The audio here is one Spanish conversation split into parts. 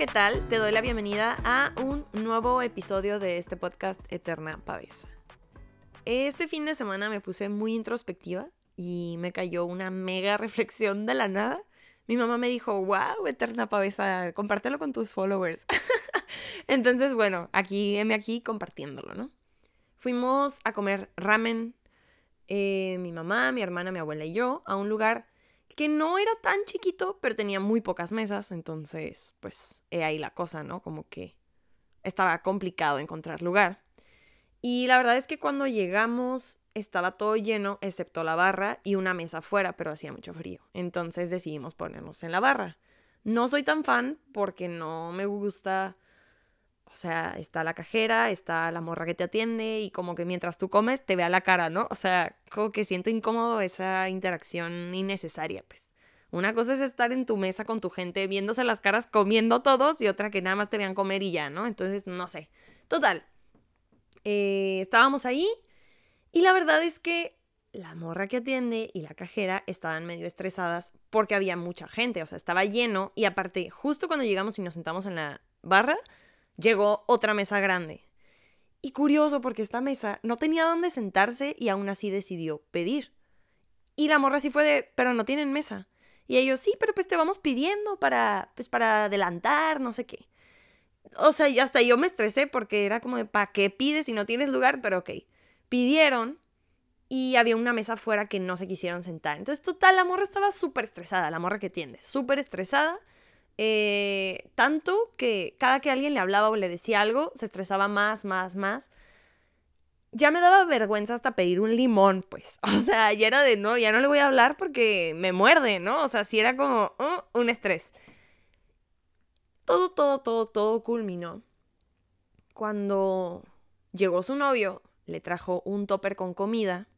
¿qué tal? Te doy la bienvenida a un nuevo episodio de este podcast Eterna Pavesa. Este fin de semana me puse muy introspectiva y me cayó una mega reflexión de la nada. Mi mamá me dijo, wow, Eterna Pavesa, compártelo con tus followers. Entonces, bueno, aquí, heme aquí compartiéndolo, ¿no? Fuimos a comer ramen, eh, mi mamá, mi hermana, mi abuela y yo, a un lugar que no era tan chiquito, pero tenía muy pocas mesas, entonces, pues, he ahí la cosa, ¿no? Como que estaba complicado encontrar lugar. Y la verdad es que cuando llegamos estaba todo lleno, excepto la barra y una mesa afuera, pero hacía mucho frío. Entonces decidimos ponernos en la barra. No soy tan fan porque no me gusta o sea, está la cajera, está la morra que te atiende y como que mientras tú comes te vea la cara, ¿no? O sea, como que siento incómodo esa interacción innecesaria, pues. Una cosa es estar en tu mesa con tu gente viéndose las caras comiendo todos y otra que nada más te vean comer y ya, ¿no? Entonces, no sé. Total. Eh, estábamos ahí y la verdad es que la morra que atiende y la cajera estaban medio estresadas porque había mucha gente, o sea, estaba lleno y aparte, justo cuando llegamos y nos sentamos en la barra, llegó otra mesa grande. Y curioso porque esta mesa no tenía dónde sentarse y aún así decidió pedir. Y la morra sí fue de, pero no tienen mesa. Y ellos, sí, pero pues te vamos pidiendo para, pues para adelantar, no sé qué. O sea, hasta yo me estresé porque era como de, ¿para qué pides si no tienes lugar? Pero ok. Pidieron y había una mesa afuera que no se quisieron sentar. Entonces, total, la morra estaba súper estresada, la morra que tiende, súper estresada. Eh, tanto que cada que alguien le hablaba o le decía algo, se estresaba más, más, más. Ya me daba vergüenza hasta pedir un limón, pues. O sea, ya era de no, ya no le voy a hablar porque me muerde, ¿no? O sea, sí era como uh, un estrés. Todo, todo, todo, todo culminó cuando llegó su novio, le trajo un topper con comida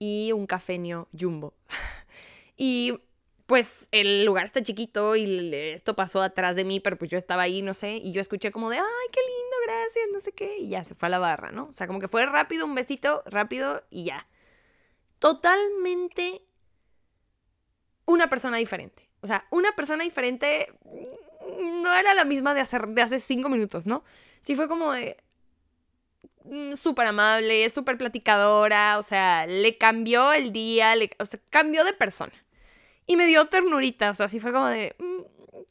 y un cafeño jumbo. y pues el lugar está chiquito y esto pasó atrás de mí, pero pues yo estaba ahí, no sé, y yo escuché como de, ay, qué lindo, gracias, no sé qué, y ya se fue a la barra, ¿no? O sea, como que fue rápido, un besito, rápido y ya. Totalmente una persona diferente. O sea, una persona diferente no era la misma de, hacer, de hace cinco minutos, ¿no? Sí fue como de mm, súper amable, súper platicadora, o sea, le cambió el día, le, o cambió de persona. Y me dio ternurita, o sea, así fue como de mm,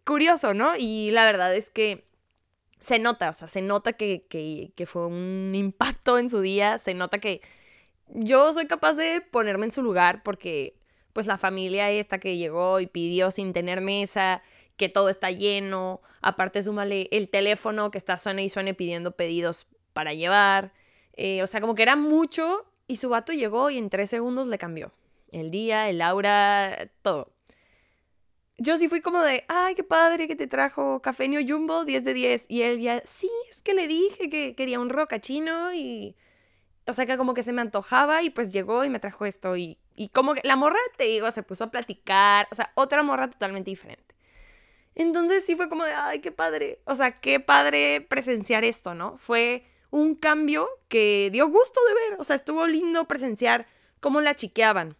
curioso, ¿no? Y la verdad es que se nota, o sea, se nota que, que, fue un impacto en su día, se nota que yo soy capaz de ponerme en su lugar porque pues la familia esta que llegó y pidió sin tener mesa, que todo está lleno, aparte súmale el teléfono que está suene y suene pidiendo pedidos para llevar, eh, o sea, como que era mucho y su vato llegó y en tres segundos le cambió el día, el aura, todo. Yo sí fui como de, ay, qué padre que te trajo cafeño jumbo, 10 de 10. Y él ya, sí, es que le dije que quería un rocachino y... O sea que como que se me antojaba y pues llegó y me trajo esto y, y como que la morra, te digo, se puso a platicar, o sea, otra morra totalmente diferente. Entonces sí fue como de, ay, qué padre, o sea, qué padre presenciar esto, ¿no? Fue un cambio que dio gusto de ver, o sea, estuvo lindo presenciar cómo la chiqueaban,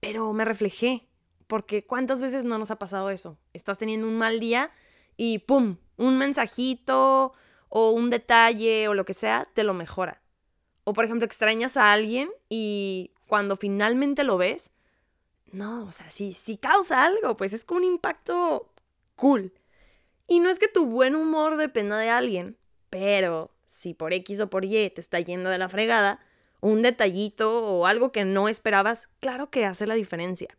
pero me reflejé, porque ¿cuántas veces no nos ha pasado eso? Estás teniendo un mal día y ¡pum! Un mensajito o un detalle o lo que sea te lo mejora. O por ejemplo, extrañas a alguien y cuando finalmente lo ves, no, o sea, sí, causa algo, pues es como un impacto cool. Y no es que tu buen humor dependa de alguien, pero si por X o por Y te está yendo de la fregada, un detallito o algo que no esperabas, claro que hace la diferencia.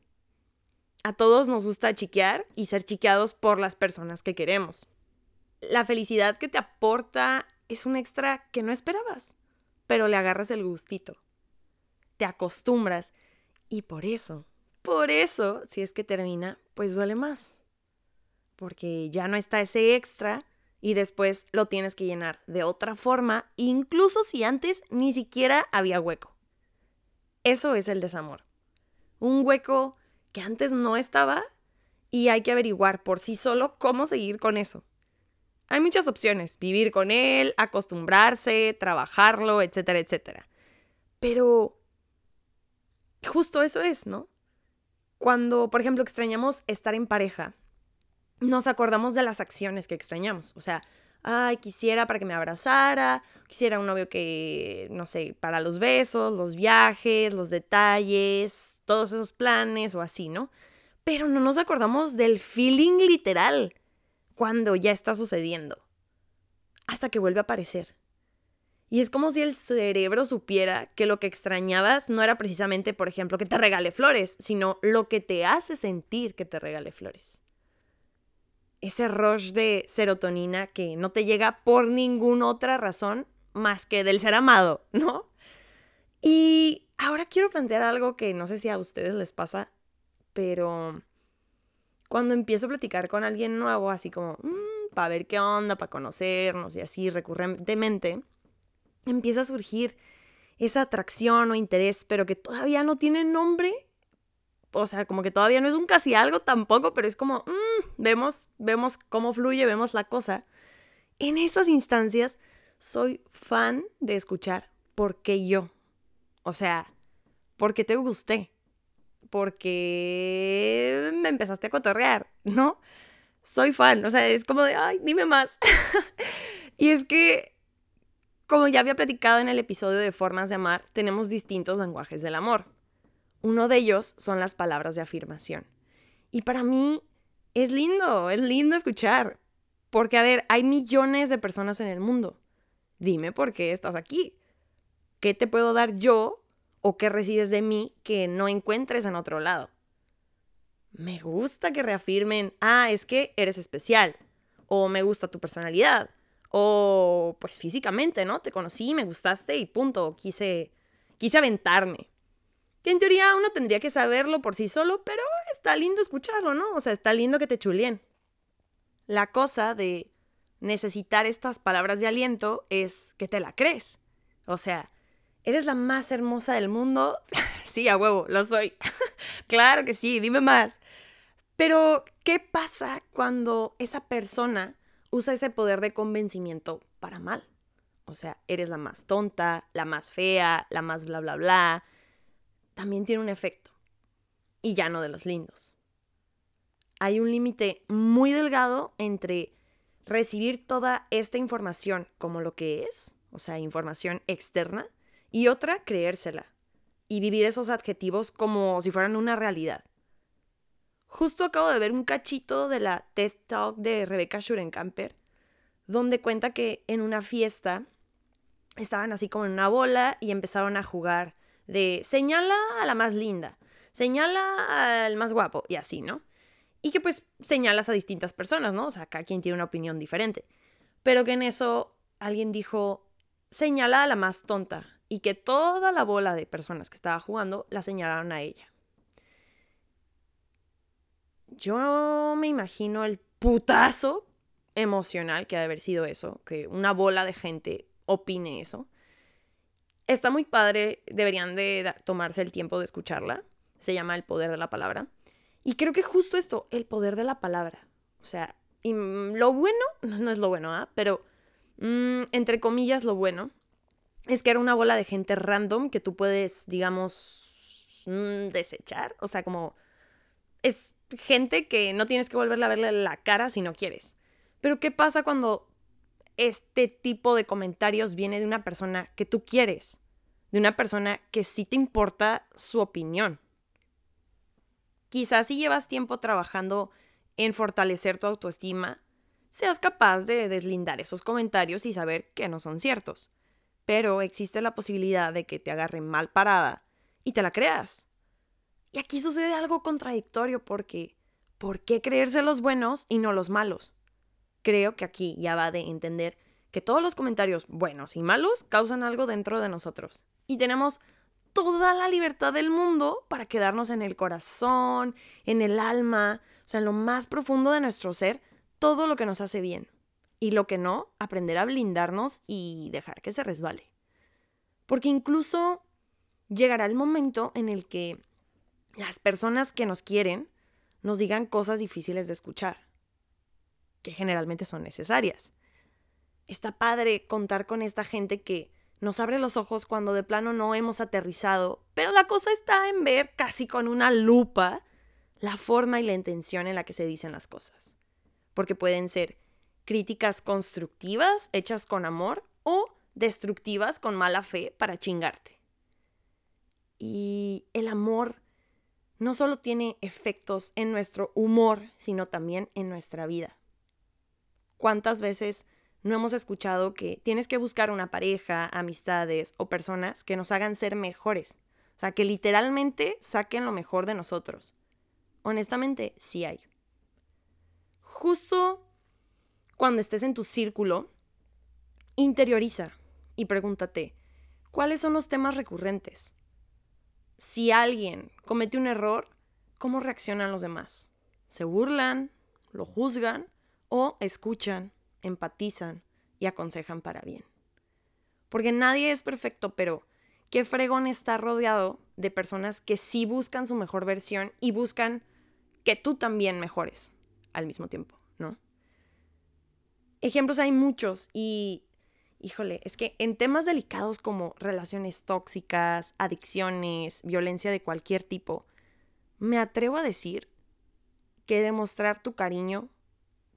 A todos nos gusta chiquear y ser chiqueados por las personas que queremos. La felicidad que te aporta es un extra que no esperabas, pero le agarras el gustito. Te acostumbras y por eso, por eso, si es que termina, pues duele más. Porque ya no está ese extra y después lo tienes que llenar de otra forma, incluso si antes ni siquiera había hueco. Eso es el desamor. Un hueco que antes no estaba y hay que averiguar por sí solo cómo seguir con eso. Hay muchas opciones, vivir con él, acostumbrarse, trabajarlo, etcétera, etcétera. Pero justo eso es, ¿no? Cuando, por ejemplo, extrañamos estar en pareja, nos acordamos de las acciones que extrañamos. O sea, ay, quisiera para que me abrazara, quisiera un novio que, no sé, para los besos, los viajes, los detalles, todos esos planes o así, ¿no? Pero no nos acordamos del feeling literal cuando ya está sucediendo, hasta que vuelve a aparecer. Y es como si el cerebro supiera que lo que extrañabas no era precisamente, por ejemplo, que te regale flores, sino lo que te hace sentir que te regale flores ese rush de serotonina que no te llega por ninguna otra razón más que del ser amado, ¿no? Y ahora quiero plantear algo que no sé si a ustedes les pasa, pero cuando empiezo a platicar con alguien nuevo, así como, mm, para ver qué onda, para conocernos y así recurrentemente, empieza a surgir esa atracción o interés, pero que todavía no tiene nombre o sea, como que todavía no es un casi algo tampoco, pero es como, mm, vemos, vemos cómo fluye, vemos la cosa. En esas instancias soy fan de escuchar por qué yo. O sea, porque te gusté. Porque me empezaste a cotorrear, ¿no? Soy fan, o sea, es como de, ay, dime más. y es que, como ya había platicado en el episodio de Formas de Amar, tenemos distintos lenguajes del amor. Uno de ellos son las palabras de afirmación. Y para mí es lindo, es lindo escuchar. Porque, a ver, hay millones de personas en el mundo. Dime por qué estás aquí. ¿Qué te puedo dar yo o qué recibes de mí que no encuentres en otro lado? Me gusta que reafirmen, ah, es que eres especial. O me gusta tu personalidad. O pues físicamente, ¿no? Te conocí, me gustaste y punto. Quise, quise aventarme. En teoría uno tendría que saberlo por sí solo, pero está lindo escucharlo, ¿no? O sea, está lindo que te chulien. La cosa de necesitar estas palabras de aliento es que te la crees. O sea, ¿eres la más hermosa del mundo? sí, a huevo, lo soy. claro que sí, dime más. Pero, ¿qué pasa cuando esa persona usa ese poder de convencimiento para mal? O sea, eres la más tonta, la más fea, la más bla, bla, bla también tiene un efecto. Y ya no de los lindos. Hay un límite muy delgado entre recibir toda esta información como lo que es, o sea, información externa, y otra creérsela y vivir esos adjetivos como si fueran una realidad. Justo acabo de ver un cachito de la TED Talk de Rebecca Schurenkamper, donde cuenta que en una fiesta estaban así como en una bola y empezaron a jugar de señala a la más linda, señala al más guapo y así, ¿no? Y que pues señalas a distintas personas, ¿no? O sea, cada quien tiene una opinión diferente. Pero que en eso alguien dijo, señala a la más tonta y que toda la bola de personas que estaba jugando la señalaron a ella. Yo me imagino el putazo emocional que ha de haber sido eso, que una bola de gente opine eso. Está muy padre, deberían de tomarse el tiempo de escucharla. Se llama El Poder de la Palabra. Y creo que justo esto, el poder de la palabra. O sea, y lo bueno, no, es lo bueno, ¿ah? Pero, mm, entre comillas, lo bueno, es que era una bola de gente random que tú puedes, digamos, mm, desechar. O sea, como es gente que no tienes que volverle a verle la cara si no quieres. Pero ¿qué pasa cuando este tipo de comentarios viene de una persona que tú quieres, de una persona que sí te importa su opinión. Quizás si llevas tiempo trabajando en fortalecer tu autoestima, seas capaz de deslindar esos comentarios y saber que no son ciertos. Pero existe la posibilidad de que te agarren mal parada y te la creas. Y aquí sucede algo contradictorio porque ¿por qué creerse los buenos y no los malos? Creo que aquí ya va de entender que todos los comentarios buenos y malos causan algo dentro de nosotros. Y tenemos toda la libertad del mundo para quedarnos en el corazón, en el alma, o sea, en lo más profundo de nuestro ser, todo lo que nos hace bien. Y lo que no, aprender a blindarnos y dejar que se resbale. Porque incluso llegará el momento en el que las personas que nos quieren nos digan cosas difíciles de escuchar que generalmente son necesarias. Está padre contar con esta gente que nos abre los ojos cuando de plano no hemos aterrizado, pero la cosa está en ver casi con una lupa la forma y la intención en la que se dicen las cosas. porque pueden ser críticas constructivas hechas con amor o destructivas con mala fe para chingarte. Y el amor no solo tiene efectos en nuestro humor, sino también en nuestra vida. ¿Cuántas veces no hemos escuchado que tienes que buscar una pareja, amistades o personas que nos hagan ser mejores? O sea, que literalmente saquen lo mejor de nosotros. Honestamente, sí hay. Justo cuando estés en tu círculo, interioriza y pregúntate, ¿cuáles son los temas recurrentes? Si alguien comete un error, ¿cómo reaccionan los demás? ¿Se burlan? ¿Lo juzgan? ¿O escuchan, empatizan y aconsejan para bien? Porque nadie es perfecto, pero qué fregón está rodeado de personas que sí buscan su mejor versión y buscan que tú también mejores al mismo tiempo, ¿no? Ejemplos hay muchos y, híjole, es que en temas delicados como relaciones tóxicas, adicciones, violencia de cualquier tipo, me atrevo a decir que demostrar tu cariño,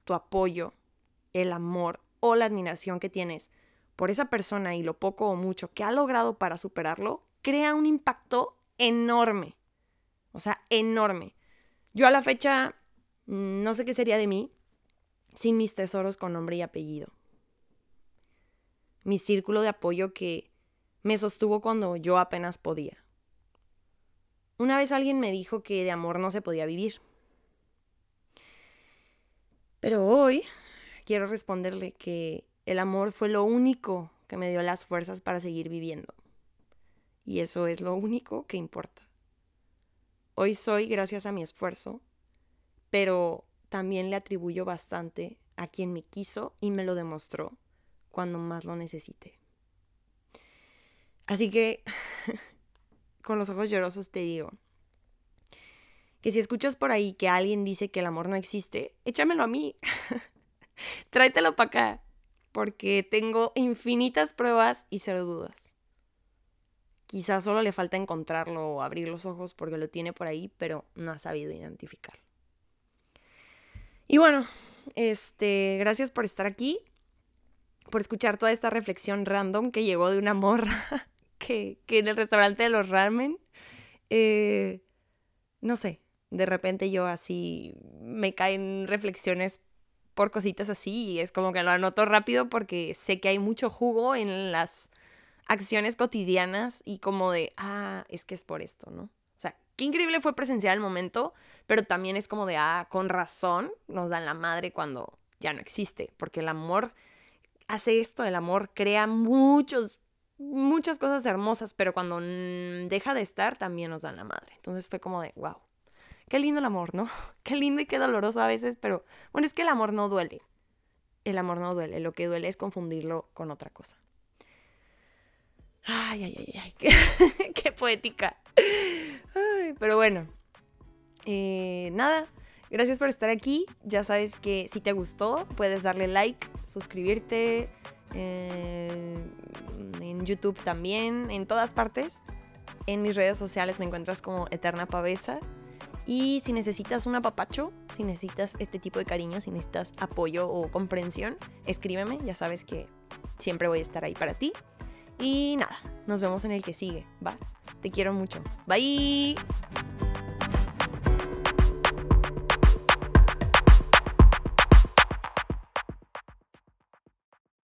tu apoyo, el amor o la admiración que tienes por esa persona y lo poco o mucho que ha logrado para superarlo, crea un impacto enorme. O sea, enorme. Yo a la fecha no sé qué sería de mí sin mis tesoros con nombre y apellido. Mi círculo de apoyo que me sostuvo cuando yo apenas podía. Una vez alguien me dijo que de amor no se podía vivir. Pero hoy quiero responderle que el amor fue lo único que me dio las fuerzas para seguir viviendo. Y eso es lo único que importa. Hoy soy gracias a mi esfuerzo, pero también le atribuyo bastante a quien me quiso y me lo demostró cuando más lo necesité. Así que, con los ojos llorosos te digo, que si escuchas por ahí que alguien dice que el amor no existe, échamelo a mí. Tráetelo para acá porque tengo infinitas pruebas y cero dudas. Quizás solo le falta encontrarlo o abrir los ojos porque lo tiene por ahí, pero no ha sabido identificarlo. Y bueno, este, gracias por estar aquí, por escuchar toda esta reflexión random que llegó de una morra que, que en el restaurante de los ramen. Eh, no sé, de repente yo así me caen reflexiones por cositas así y es como que lo anoto rápido porque sé que hay mucho jugo en las acciones cotidianas y como de, ah, es que es por esto, ¿no? O sea, qué increíble fue presenciar el momento, pero también es como de, ah, con razón nos dan la madre cuando ya no existe, porque el amor hace esto, el amor crea muchos, muchas cosas hermosas, pero cuando deja de estar también nos dan la madre. Entonces fue como de, wow, Qué lindo el amor, ¿no? Qué lindo y qué doloroso a veces, pero bueno, es que el amor no duele. El amor no duele, lo que duele es confundirlo con otra cosa. Ay, ay, ay, ay, qué, poética. pero bueno, eh, nada, gracias por estar aquí. Ya sabes que si te gustó, puedes darle like, suscribirte eh, en YouTube también, en todas partes. En mis redes sociales me encuentras como Eterna Pavesa. Y si necesitas un apapacho, si necesitas este tipo de cariño, si necesitas apoyo o comprensión, escríbeme, ya sabes que siempre voy a estar ahí para ti. Y nada, nos vemos en el que sigue, ¿va? Te quiero mucho. Bye.